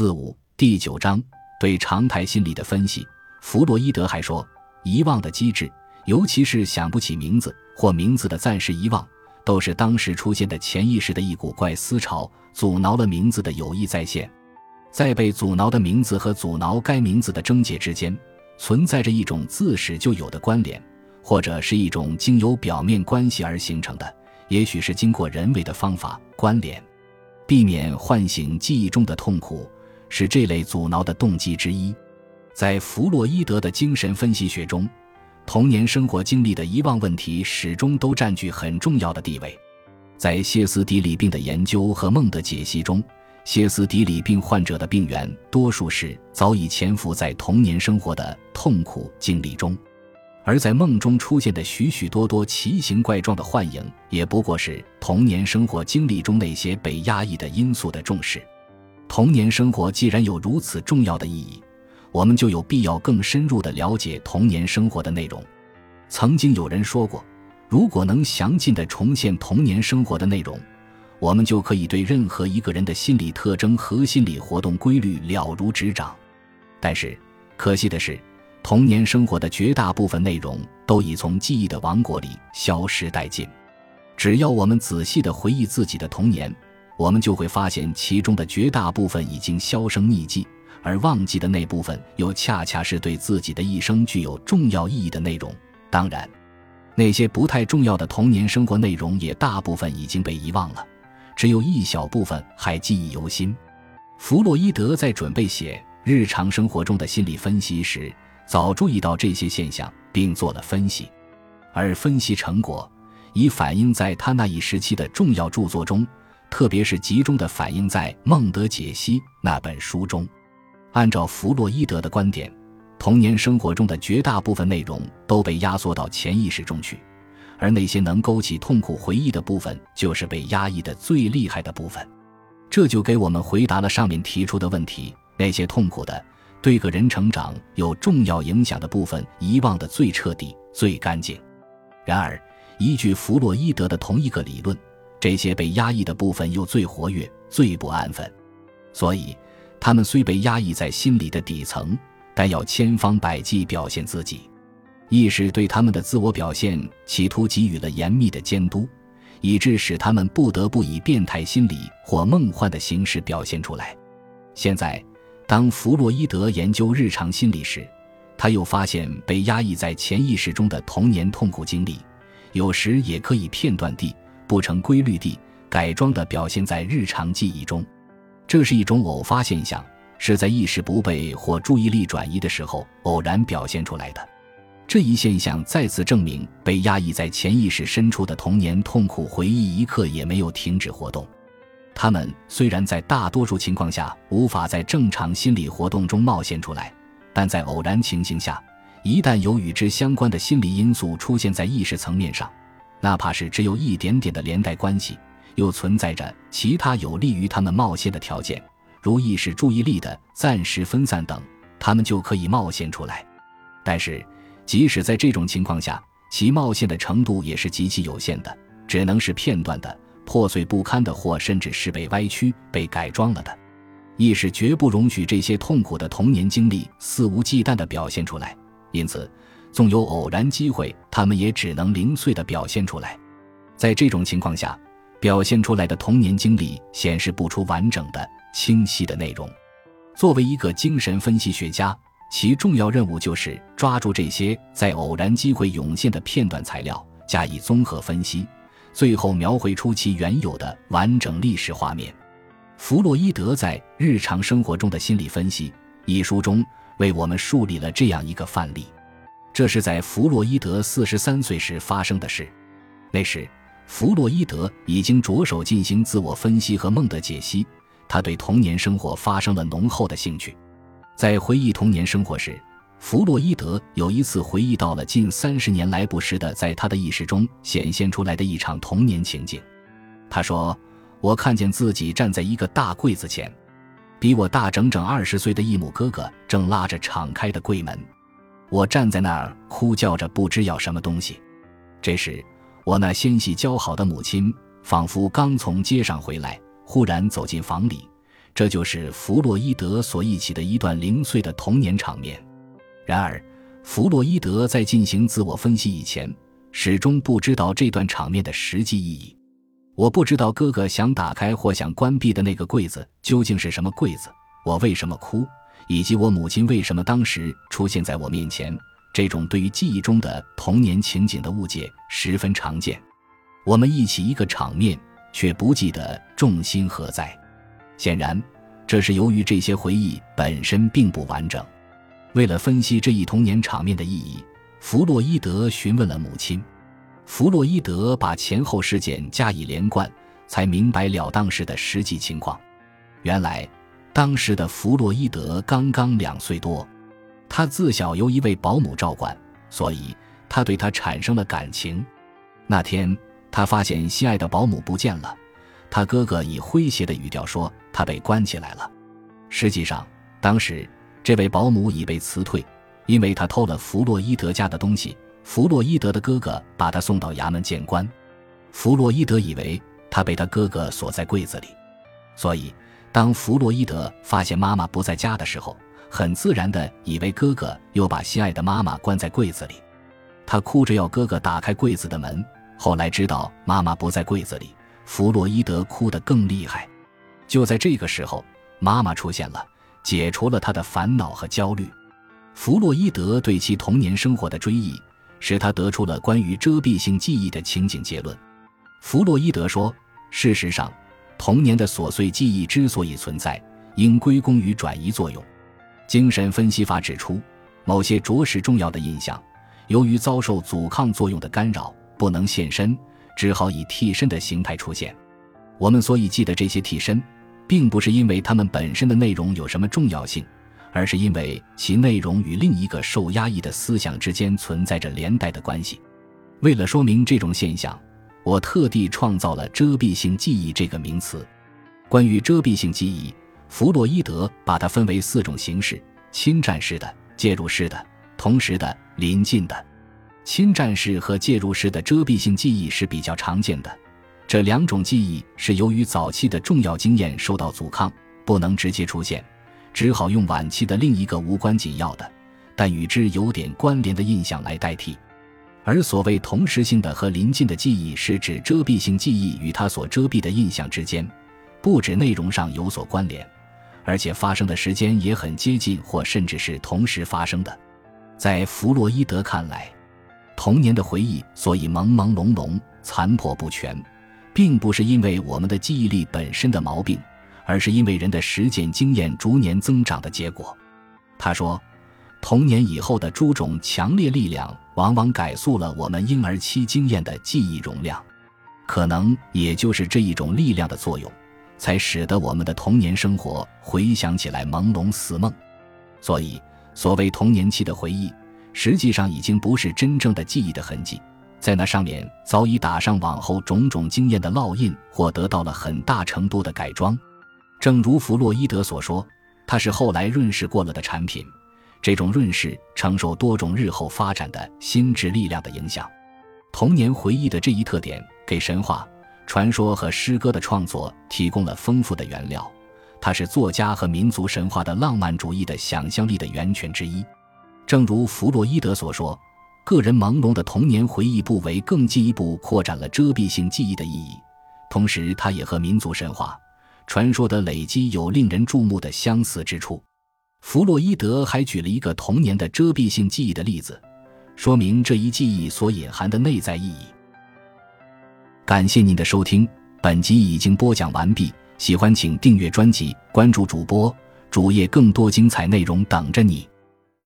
四五第九章对常态心理的分析。弗洛伊德还说，遗忘的机制，尤其是想不起名字或名字的暂时遗忘，都是当时出现的潜意识的一股怪思潮，阻挠了名字的有意再现。在被阻挠的名字和阻挠该名字的症结之间，存在着一种自始就有的关联，或者是一种经由表面关系而形成的，也许是经过人为的方法关联。避免唤醒记忆中的痛苦，是这类阻挠的动机之一。在弗洛伊德的精神分析学中，童年生活经历的遗忘问题始终都占据很重要的地位。在歇斯底里病的研究和梦的解析中，歇斯底里病患者的病源多数是早已潜伏在童年生活的痛苦经历中。而在梦中出现的许许多多奇形怪状的幻影，也不过是童年生活经历中那些被压抑的因素的重视。童年生活既然有如此重要的意义，我们就有必要更深入地了解童年生活的内容。曾经有人说过，如果能详尽地重现童年生活的内容，我们就可以对任何一个人的心理特征和心理活动规律了如指掌。但是，可惜的是。童年生活的绝大部分内容都已从记忆的王国里消失殆尽。只要我们仔细地回忆自己的童年，我们就会发现其中的绝大部分已经销声匿迹，而忘记的那部分又恰恰是对自己的一生具有重要意义的内容。当然，那些不太重要的童年生活内容也大部分已经被遗忘了，只有一小部分还记忆犹新。弗洛伊德在准备写日常生活中的心理分析时。早注意到这些现象，并做了分析，而分析成果已反映在他那一时期的重要著作中，特别是集中的反映在《孟德解析》那本书中。按照弗洛伊德的观点，童年生活中的绝大部分内容都被压缩到潜意识中去，而那些能勾起痛苦回忆的部分，就是被压抑的最厉害的部分。这就给我们回答了上面提出的问题：那些痛苦的。对个人成长有重要影响的部分遗忘的最彻底、最干净。然而，依据弗洛伊德的同一个理论，这些被压抑的部分又最活跃、最不安分。所以，他们虽被压抑在心理的底层，但要千方百计表现自己。意识对他们的自我表现企图给予了严密的监督，以致使他们不得不以变态心理或梦幻的形式表现出来。现在。当弗洛伊德研究日常心理时，他又发现被压抑在潜意识中的童年痛苦经历，有时也可以片段地、不成规律地改装的表现在日常记忆中。这是一种偶发现象，是在意识不备或注意力转移的时候偶然表现出来的。这一现象再次证明，被压抑在潜意识深处的童年痛苦回忆一刻也没有停止活动。他们虽然在大多数情况下无法在正常心理活动中冒现出来，但在偶然情形下，一旦有与之相关的心理因素出现在意识层面上，哪怕是只有一点点的连带关系，又存在着其他有利于他们冒险的条件，如意识注意力的暂时分散等，他们就可以冒险出来。但是，即使在这种情况下，其冒险的程度也是极其有限的，只能是片段的。破碎不堪的，或甚至是被歪曲、被改装了的，意识绝不容许这些痛苦的童年经历肆无忌惮地表现出来。因此，纵有偶然机会，他们也只能零碎地表现出来。在这种情况下，表现出来的童年经历显示不出完整的、清晰的内容。作为一个精神分析学家，其重要任务就是抓住这些在偶然机会涌现的片段材料，加以综合分析。最后描绘出其原有的完整历史画面。弗洛伊德在《日常生活中的心理分析》一书中为我们树立了这样一个范例。这是在弗洛伊德四十三岁时发生的事。那时，弗洛伊德已经着手进行自我分析和梦的解析。他对童年生活发生了浓厚的兴趣。在回忆童年生活时，弗洛伊德有一次回忆到了近三十年来不时的在他的意识中显现出来的一场童年情景。他说：“我看见自己站在一个大柜子前，比我大整整二十岁的异母哥哥正拉着敞开的柜门。我站在那儿哭叫着，不知要什么东西。这时，我那纤细姣好的母亲仿佛刚从街上回来，忽然走进房里，这就是弗洛伊德所忆起的一段零碎的童年场面。然而，弗洛伊德在进行自我分析以前，始终不知道这段场面的实际意义。我不知道哥哥想打开或想关闭的那个柜子究竟是什么柜子，我为什么哭，以及我母亲为什么当时出现在我面前。这种对于记忆中的童年情景的误解十分常见。我们忆起一个场面，却不记得重心何在。显然，这是由于这些回忆本身并不完整。为了分析这一童年场面的意义，弗洛伊德询问了母亲。弗洛伊德把前后事件加以连贯，才明白了当时的实际情况。原来，当时的弗洛伊德刚刚两岁多。他自小由一位保姆照管，所以他对他产生了感情。那天，他发现心爱的保姆不见了，他哥哥以诙谐的语调说：“他被关起来了。”实际上，当时这位保姆已被辞退，因为他偷了弗洛伊德家的东西。弗洛伊德的哥哥把他送到衙门见官。弗洛伊德以为他被他哥哥锁在柜子里，所以当弗洛伊德发现妈妈不在家的时候。很自然的以为哥哥又把心爱的妈妈关在柜子里，他哭着要哥哥打开柜子的门。后来知道妈妈不在柜子里，弗洛伊德哭得更厉害。就在这个时候，妈妈出现了，解除了他的烦恼和焦虑。弗洛伊德对其童年生活的追忆，使他得出了关于遮蔽性记忆的情景结论。弗洛伊德说：“事实上，童年的琐碎记忆之所以存在，应归功于转移作用。”精神分析法指出，某些着实重要的印象，由于遭受阻抗作用的干扰，不能现身，只好以替身的形态出现。我们所以记得这些替身，并不是因为它们本身的内容有什么重要性，而是因为其内容与另一个受压抑的思想之间存在着连带的关系。为了说明这种现象，我特地创造了遮蔽性记忆这个名词。关于遮蔽性记忆。弗洛伊德把它分为四种形式：侵占式的、介入式的、同时的、临近的。侵占式和介入式的遮蔽性记忆是比较常见的。这两种记忆是由于早期的重要经验受到阻抗，不能直接出现，只好用晚期的另一个无关紧要的，但与之有点关联的印象来代替。而所谓同时性的和临近的记忆，是指遮蔽性记忆与它所遮蔽的印象之间，不止内容上有所关联。而且发生的时间也很接近，或甚至是同时发生的。在弗洛伊德看来，童年的回忆所以朦朦胧胧、残破不全，并不是因为我们的记忆力本身的毛病，而是因为人的实践经验逐年增长的结果。他说，童年以后的诸种强烈力量，往往改速了我们婴儿期经验的记忆容量，可能也就是这一种力量的作用。才使得我们的童年生活回想起来朦胧似梦，所以所谓童年期的回忆，实际上已经不是真正的记忆的痕迹，在那上面早已打上往后种种经验的烙印，或得到了很大程度的改装。正如弗洛伊德所说，它是后来润饰过了的产品。这种润饰承受多种日后发展的心智力量的影响。童年回忆的这一特点，给神话。传说和诗歌的创作提供了丰富的原料，它是作家和民族神话的浪漫主义的想象力的源泉之一。正如弗洛伊德所说，个人朦胧的童年回忆部位更进一步扩展了遮蔽性记忆的意义，同时它也和民族神话、传说的累积有令人注目的相似之处。弗洛伊德还举了一个童年的遮蔽性记忆的例子，说明这一记忆所隐含的内在意义。感谢您的收听，本集已经播讲完毕。喜欢请订阅专辑，关注主播主页，更多精彩内容等着你。